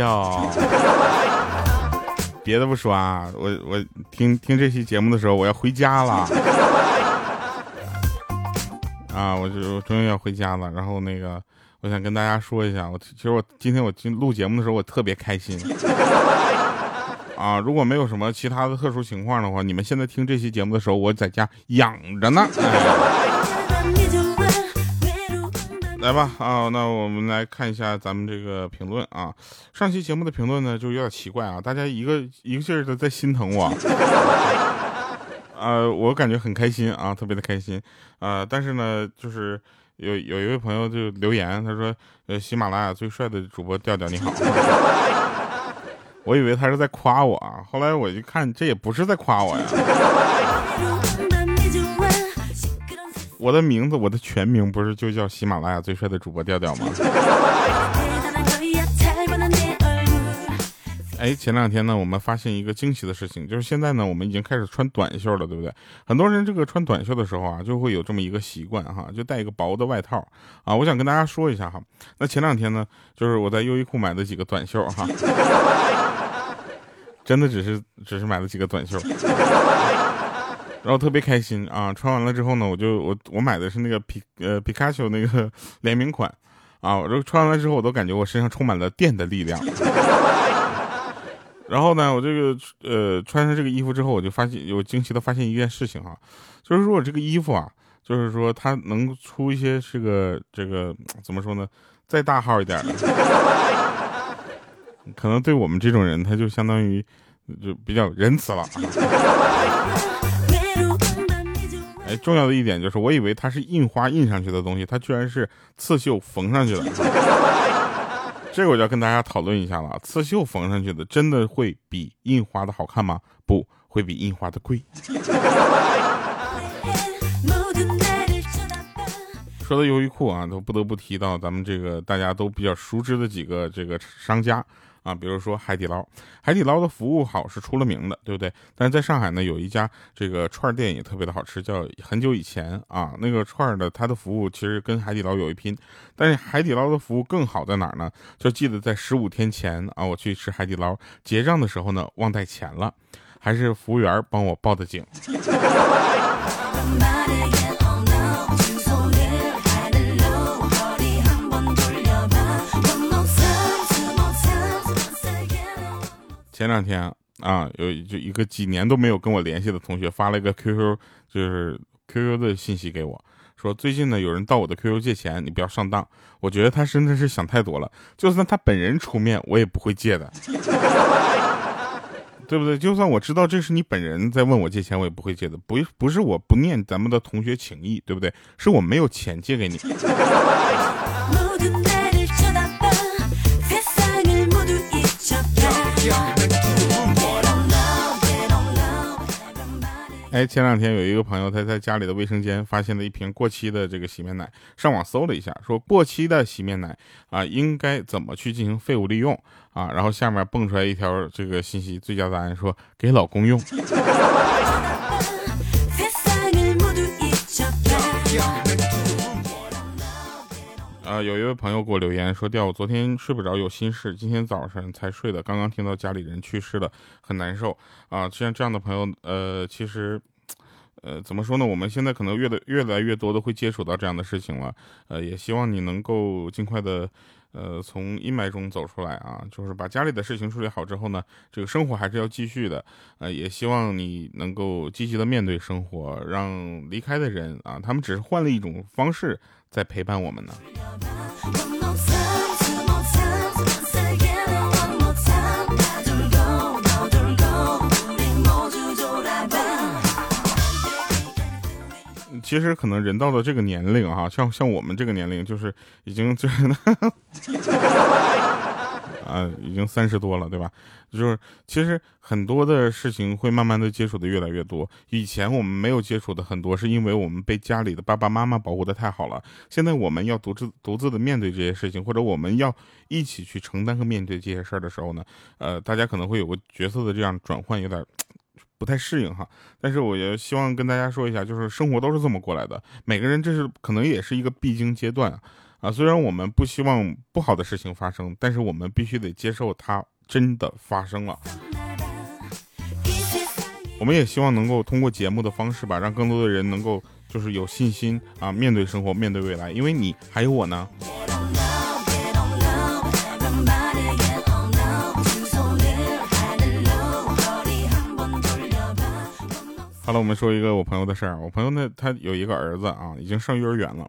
呦，别的不说啊，我我听听这期节目的时候，我要回家了。啊，我就终于要回家了。然后那个，我想跟大家说一下，我其实我今天我进录节目的时候，我特别开心。啊，如果没有什么其他的特殊情况的话，你们现在听这期节目的时候，我在家养着呢。来吧，啊，那我们来看一下咱们这个评论啊。上期节目的评论呢，就有点奇怪啊，大家一个一个劲儿的在心疼我，呃，我感觉很开心啊，特别的开心，呃，但是呢，就是有有一位朋友就留言，他说，呃，喜马拉雅最帅的主播调调你好，我以为他是在夸我啊，后来我一看，这也不是在夸我呀。我的名字，我的全名不是就叫喜马拉雅最帅的主播调调吗？哎，前两天呢，我们发现一个惊喜的事情，就是现在呢，我们已经开始穿短袖了，对不对？很多人这个穿短袖的时候啊，就会有这么一个习惯哈，就带一个薄的外套啊。我想跟大家说一下哈，那前两天呢，就是我在优衣库买的几个短袖哈，真的只是只是买了几个短袖。然后特别开心啊！穿完了之后呢，我就我我买的是那个皮呃皮卡丘那个 联名款，啊，我这穿完了之后，我都感觉我身上充满了电的力量。然后呢，我这个呃穿上这个衣服之后，我就发现有惊奇的发现一件事情哈，就是说我这个衣服啊，就是说它能出一些这个这个怎么说呢，再大号一点的，可能对我们这种人，他就相当于就比较仁慈了。哎，重要的一点就是，我以为它是印花印上去的东西，它居然是刺绣缝上去的。这个我就要跟大家讨论一下了。刺绣缝上去的，真的会比印花的好看吗？不会，比印花的贵。说到优衣库啊，都不得不提到咱们这个大家都比较熟知的几个这个商家。啊，比如说海底捞，海底捞的服务好是出了名的，对不对？但是在上海呢，有一家这个串店也特别的好吃，叫很久以前啊，那个串的它的服务其实跟海底捞有一拼，但是海底捞的服务更好在哪儿呢？就记得在十五天前啊，我去吃海底捞结账的时候呢，忘带钱了，还是服务员帮我报的警。前两天啊，有就一个几年都没有跟我联系的同学发了一个 QQ，就是 QQ 的信息给我，说最近呢有人到我的 QQ 借钱，你不要上当。我觉得他真的是想太多了，就算他本人出面，我也不会借的，对不对？就算我知道这是你本人在问我借钱，我也不会借的。不不是我不念咱们的同学情谊，对不对？是我没有钱借给你。哎，前两天有一个朋友，他在家里的卫生间发现了一瓶过期的这个洗面奶，上网搜了一下，说过期的洗面奶啊，应该怎么去进行废物利用啊？然后下面蹦出来一条这个信息，最佳答案说给老公用。啊，有一位朋友给我留言说：“掉，我昨天睡不着，有心事，今天早上才睡的。刚刚听到家里人去世了，很难受啊。像这样的朋友，呃，其实，呃，怎么说呢？我们现在可能越来越来越多的会接触到这样的事情了。呃，也希望你能够尽快的，呃，从阴霾中走出来啊。就是把家里的事情处理好之后呢，这个生活还是要继续的。呃，也希望你能够积极的面对生活，让离开的人啊，他们只是换了一种方式。”在陪伴我们呢。其实可能人到了这个年龄哈，像像我们这个年龄，就是已经 就是。啊，已经三十多了，对吧？就是其实很多的事情会慢慢的接触的越来越多。以前我们没有接触的很多，是因为我们被家里的爸爸妈妈保护的太好了。现在我们要独自独自的面对这些事情，或者我们要一起去承担和面对这些事儿的时候呢，呃，大家可能会有个角色的这样转换，有点不太适应哈。但是我也希望跟大家说一下，就是生活都是这么过来的，每个人这是可能也是一个必经阶段。啊。虽然我们不希望不好的事情发生，但是我们必须得接受它真的发生了。我们也希望能够通过节目的方式吧，让更多的人能够就是有信心啊，面对生活，面对未来。因为你还有我呢。好了，我们说一个我朋友的事儿。我朋友呢，他有一个儿子啊，已经上幼儿园了。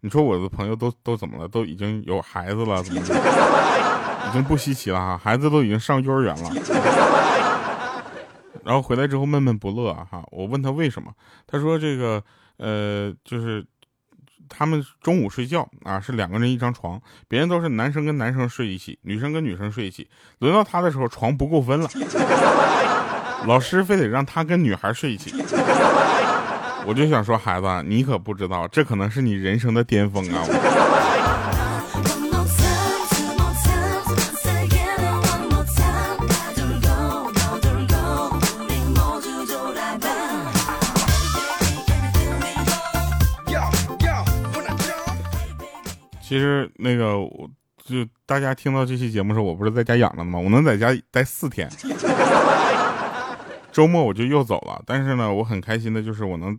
你说我的朋友都都怎么了？都已经有孩子了，怎么已经不稀奇了哈？孩子都已经上幼儿园了。然后回来之后闷闷不乐哈，我问他为什么，他说这个呃就是他们中午睡觉啊是两个人一张床，别人都是男生跟男生睡一起，女生跟女生睡一起，轮到他的时候床不够分了，老师非得让他跟女孩睡一起，我就想说孩子你可不知道，这可能是你人生的巅峰啊。其实那个，我就大家听到这期节目时候，我不是在家养着吗？我能在家待四天，周末我就又走了。但是呢，我很开心的就是我能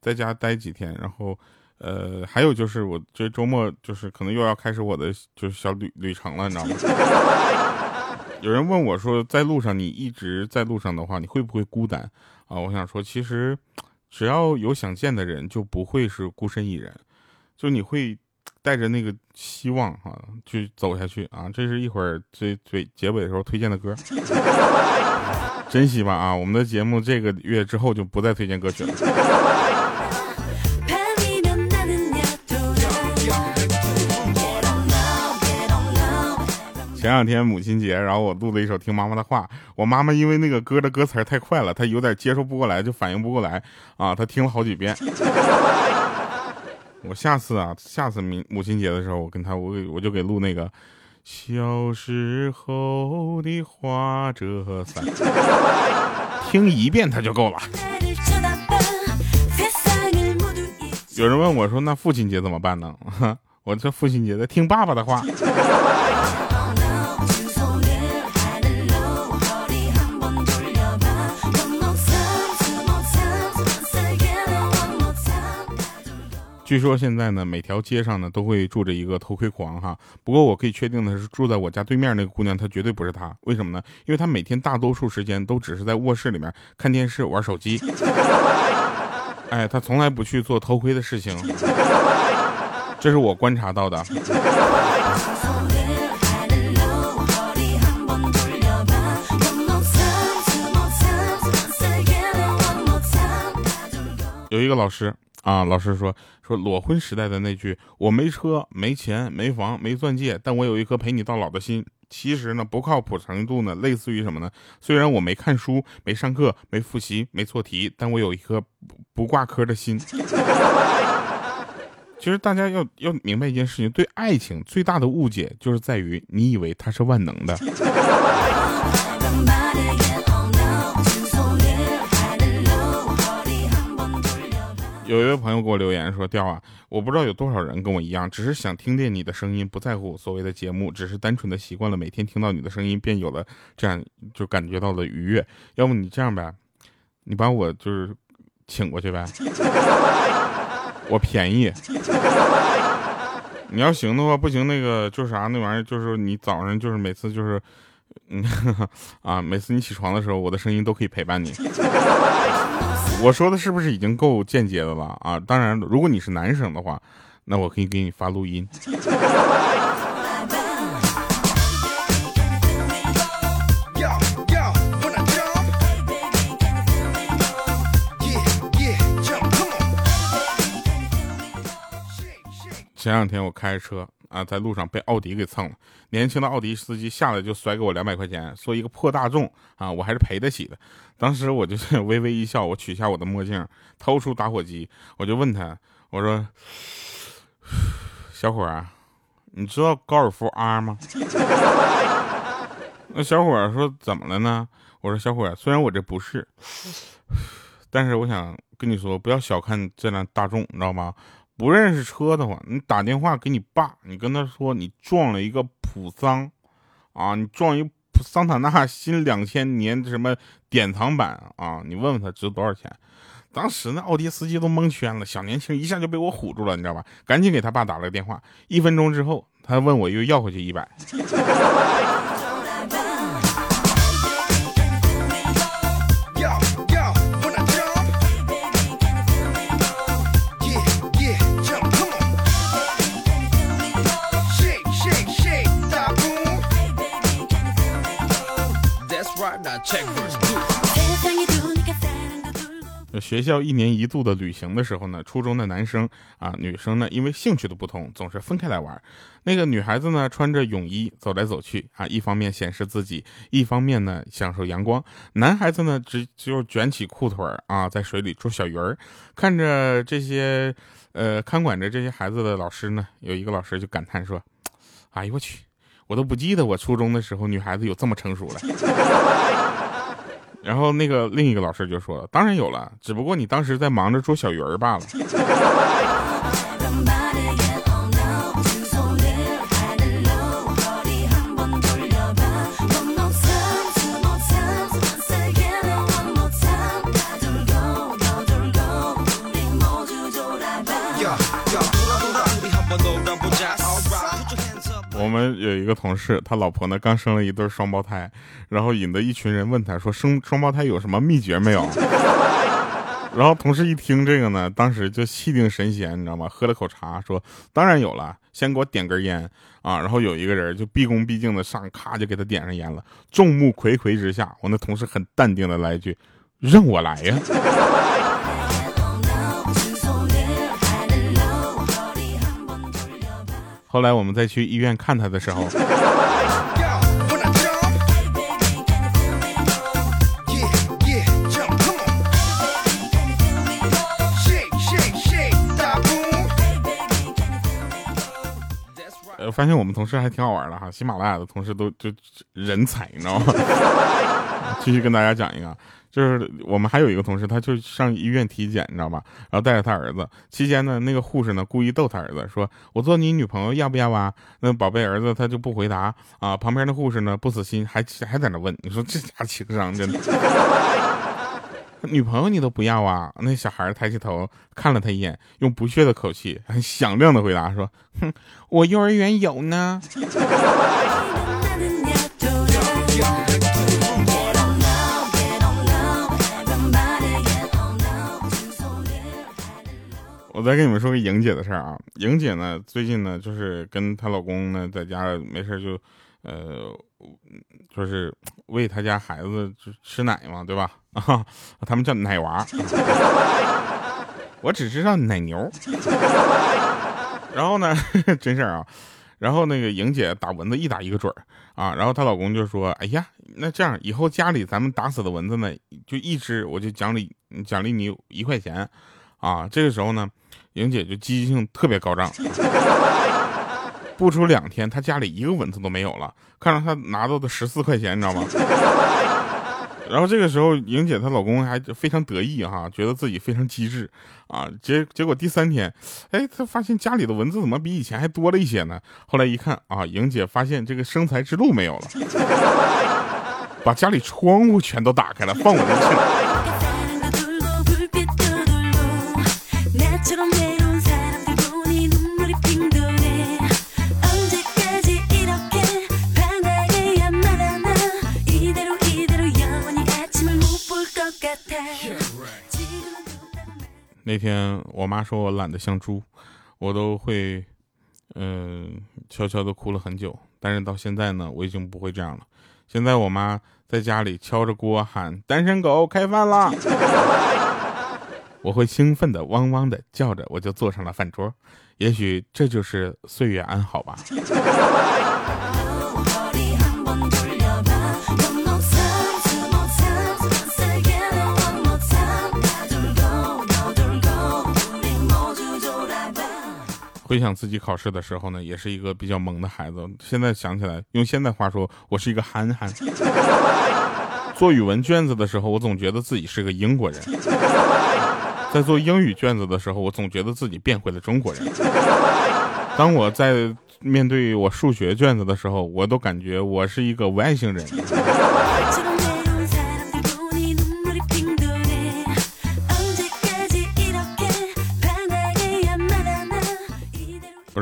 在家待几天。然后，呃，还有就是我这周末就是可能又要开始我的就是小旅旅程了，你知道吗？有人问我说，在路上你一直在路上的话，你会不会孤单啊？我想说，其实只要有想见的人，就不会是孤身一人，就你会。带着那个希望哈，去走下去啊！这是一会儿最最结尾的时候推荐的歌，珍惜吧啊！我们的节目这个月之后就不再推荐歌曲了。前两天母亲节，然后我录了一首《听妈妈的话》，我妈妈因为那个歌的歌词太快了，她有点接受不过来，就反应不过来啊，她听了好几遍。我下次啊，下次母母亲节的时候，我跟她，我给我就给录那个小时候的花折伞，听一遍他就够了。有人问我说：“那父亲节怎么办呢？” 我这父亲节的听爸爸的话。据说现在呢，每条街上呢都会住着一个偷窥狂哈。不过我可以确定的是，住在我家对面那个姑娘，她绝对不是她。为什么呢？因为她每天大多数时间都只是在卧室里面看电视、玩手机。哎，她从来不去做偷窥的事情，这是我观察到的。有一个老师。啊，老师说说裸婚时代的那句“我没车、没钱、没房、没钻戒，但我有一颗陪你到老的心”，其实呢不靠谱程度呢，类似于什么呢？虽然我没看书、没上课、没复习、没错题，但我有一颗不挂科的心。其实大家要要明白一件事情，对爱情最大的误解就是在于你以为它是万能的。有一位朋友给我留言说：“调啊，我不知道有多少人跟我一样，只是想听见你的声音，不在乎所谓的节目，只是单纯的习惯了每天听到你的声音，便有了这样就感觉到了愉悦。要不你这样呗，你把我就是请过去呗，我便宜。你要行的话，不行那个就是啥那玩意儿，就是你早上就是每次就是嗯 啊，每次你起床的时候，我的声音都可以陪伴你。”我说的是不是已经够间接的了啊？当然，如果你是男生的话，那我可以给你发录音。前两天我开车。啊，在路上被奥迪给蹭了，年轻的奥迪司机下来就甩给我两百块钱，说一个破大众啊，我还是赔得起的。当时我就是微微一笑，我取下我的墨镜，掏出打火机，我就问他，我说：“ 小伙儿，你知道高尔夫 R 吗？” 那小伙儿说：“怎么了呢？”我说：“小伙儿，虽然我这不是，但是我想跟你说，不要小看这辆大众，你知道吗？”不认识车的话，你打电话给你爸，你跟他说你撞了一个普桑，啊，你撞一桑塔纳新两千年什么典藏版啊，你问问他值多少钱。当时那奥迪司机都蒙圈了，小年轻一下就被我唬住了，你知道吧？赶紧给他爸打了个电话。一分钟之后，他问我又要回去一百。学校一年一度的旅行的时候呢，初中的男生啊、女生呢，因为兴趣的不同，总是分开来玩。那个女孩子呢，穿着泳衣走来走去啊，一方面显示自己，一方面呢享受阳光。男孩子呢，只就卷起裤腿啊，在水里捉小鱼儿。看着这些，呃，看管着这些孩子的老师呢，有一个老师就感叹说：“哎呦我去，我都不记得我初中的时候女孩子有这么成熟了。”然后那个另一个老师就说了：“当然有了，只不过你当时在忙着捉小鱼儿罢了。”我们有一个同事，他老婆呢刚生了一对双胞胎，然后引得一群人问他说：“生双胞胎有什么秘诀没有？” 然后同事一听这个呢，当时就气定神闲，你知道吗？喝了口茶，说：“当然有了，先给我点根烟啊！”然后有一个人就毕恭毕敬的上，咔就给他点上烟了。众目睽睽之下，我那同事很淡定的来一句：“让我来呀！”后来我们再去医院看他的时候，呃，发现我们同事还挺好玩的哈，喜马拉雅的同事都就人才，你知道吗？继续跟大家讲一个。就是我们还有一个同事，他就上医院体检，你知道吧？然后带着他儿子，期间呢，那个护士呢故意逗他儿子，说我做你女朋友要不要啊？那宝贝儿子他就不回答啊。旁边的护士呢不死心，还还在那问，你说这家情商真的？女朋友你都不要啊？那小孩抬起头看了他一眼，用不屑的口气，很响亮的回答说：“哼，我幼儿园有呢。” 我再跟你们说个莹姐的事儿啊，莹姐呢，最近呢，就是跟她老公呢，在家没事就，呃，就是喂她家孩子吃奶嘛，对吧？啊，他们叫奶娃，我只知道奶牛。然后呢，真事儿啊，然后那个莹姐打蚊子一打一个准儿啊，然后她老公就说，哎呀，那这样以后家里咱们打死的蚊子呢，就一只我就奖励奖励你一块钱，啊，这个时候呢。莹姐就积极性特别高涨，不出两天，她家里一个蚊子都没有了。看到她拿到的十四块钱，你知道吗？然后这个时候，莹姐她老公还非常得意哈，觉得自己非常机智啊。结结果第三天，哎，他发现家里的蚊子怎么比以前还多了一些呢？后来一看啊，莹姐发现这个生财之路没有了，把家里窗户全都打开了，放蚊子。那天我妈说我懒得像猪，我都会，嗯，悄悄的哭了很久。但是到现在呢，我已经不会这样了。现在我妈在家里敲着锅喊：“单身狗开饭啦！” 我会兴奋的汪汪的叫着，我就坐上了饭桌。也许这就是岁月安好吧。回想自己考试的时候呢，也是一个比较萌的孩子。现在想起来，用现在话说，我是一个憨憨。做语文卷子的时候，我总觉得自己是个英国人。在做英语卷子的时候，我总觉得自己变回了中国人；当我在面对我数学卷子的时候，我都感觉我是一个外星人。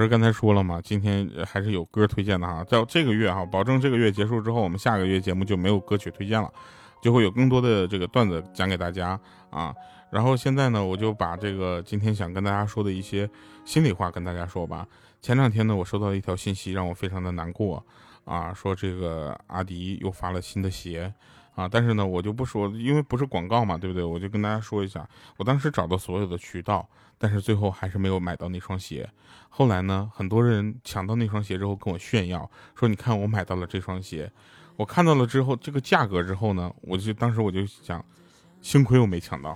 不是刚才说了吗？今天还是有歌推荐的哈，在这个月哈，保证这个月结束之后，我们下个月节目就没有歌曲推荐了，就会有更多的这个段子讲给大家啊。然后现在呢，我就把这个今天想跟大家说的一些心里话跟大家说吧。前两天呢，我收到一条信息，让我非常的难过啊，说这个阿迪又发了新的鞋啊，但是呢，我就不说，因为不是广告嘛，对不对？我就跟大家说一下，我当时找到所有的渠道。但是最后还是没有买到那双鞋。后来呢，很多人抢到那双鞋之后跟我炫耀，说：“你看我买到了这双鞋。”我看到了之后，这个价格之后呢，我就当时我就想，幸亏我没抢到，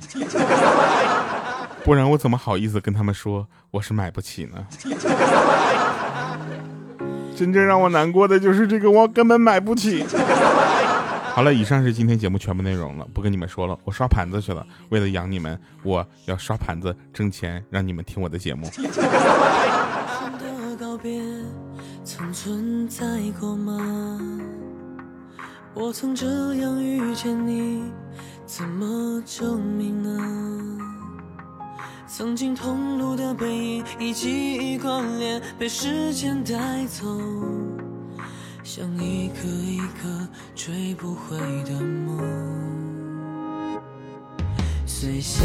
不然我怎么好意思跟他们说我是买不起呢？真正让我难过的就是这个，我根本买不起。好了，以上是今天节目全部内容了，不跟你们说了，我刷盘子去了。为了养你们，我要刷盘子挣钱，让你们听我的节目。曾存在过吗？我曾这样遇见你，怎么证明呢？曾经同路的背影，以记忆关联，被时间带走。像一颗一颗追不回的梦，随夏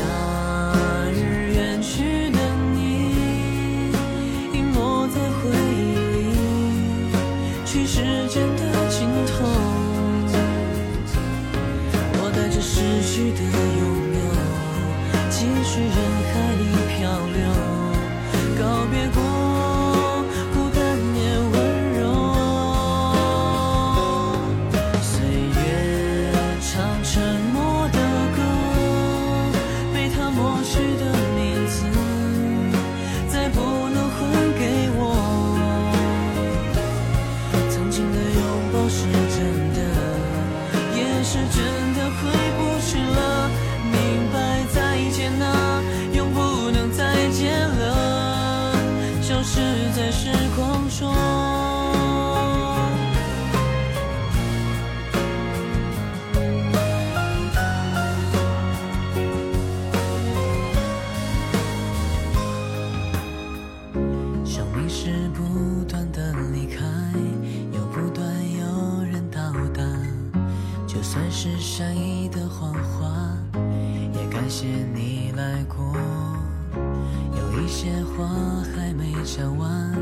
有些话还没讲完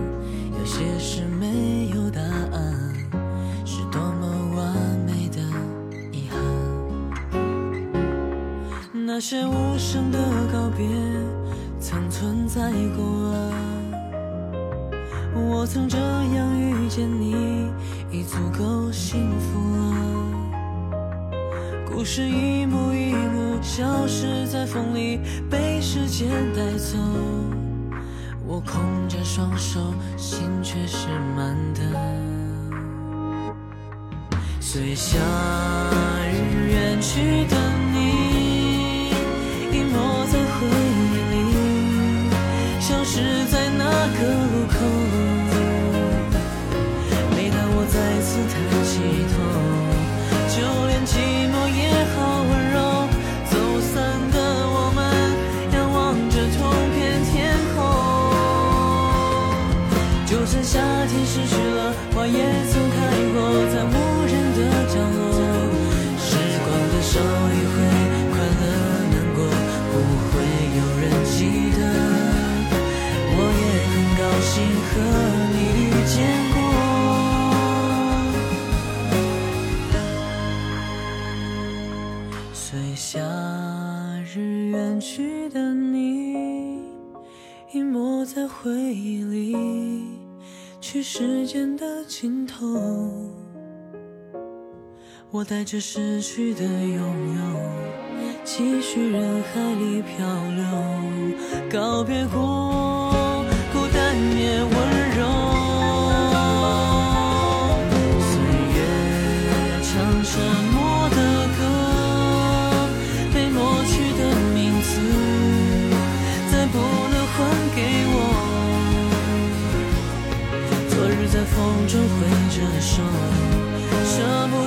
有些事没有答案是多么完美的遗憾那些无声的告别曾存在过啊我曾这样遇见你已足够幸福啊故事一幕一幕消失在风里被时间带走我空着双手，心却是满的。随夏日远去的就算夏天失去了花也，曾开过，在无人的角落。时光的手一挥，快乐难过，不会有人记得。我也很高兴和你遇见过，随夏日远去的你，隐没在回忆里，去时间的尽头。我带着失去的拥有，继续人海里漂流，告别过。孤单也温柔。挥着手，舍不。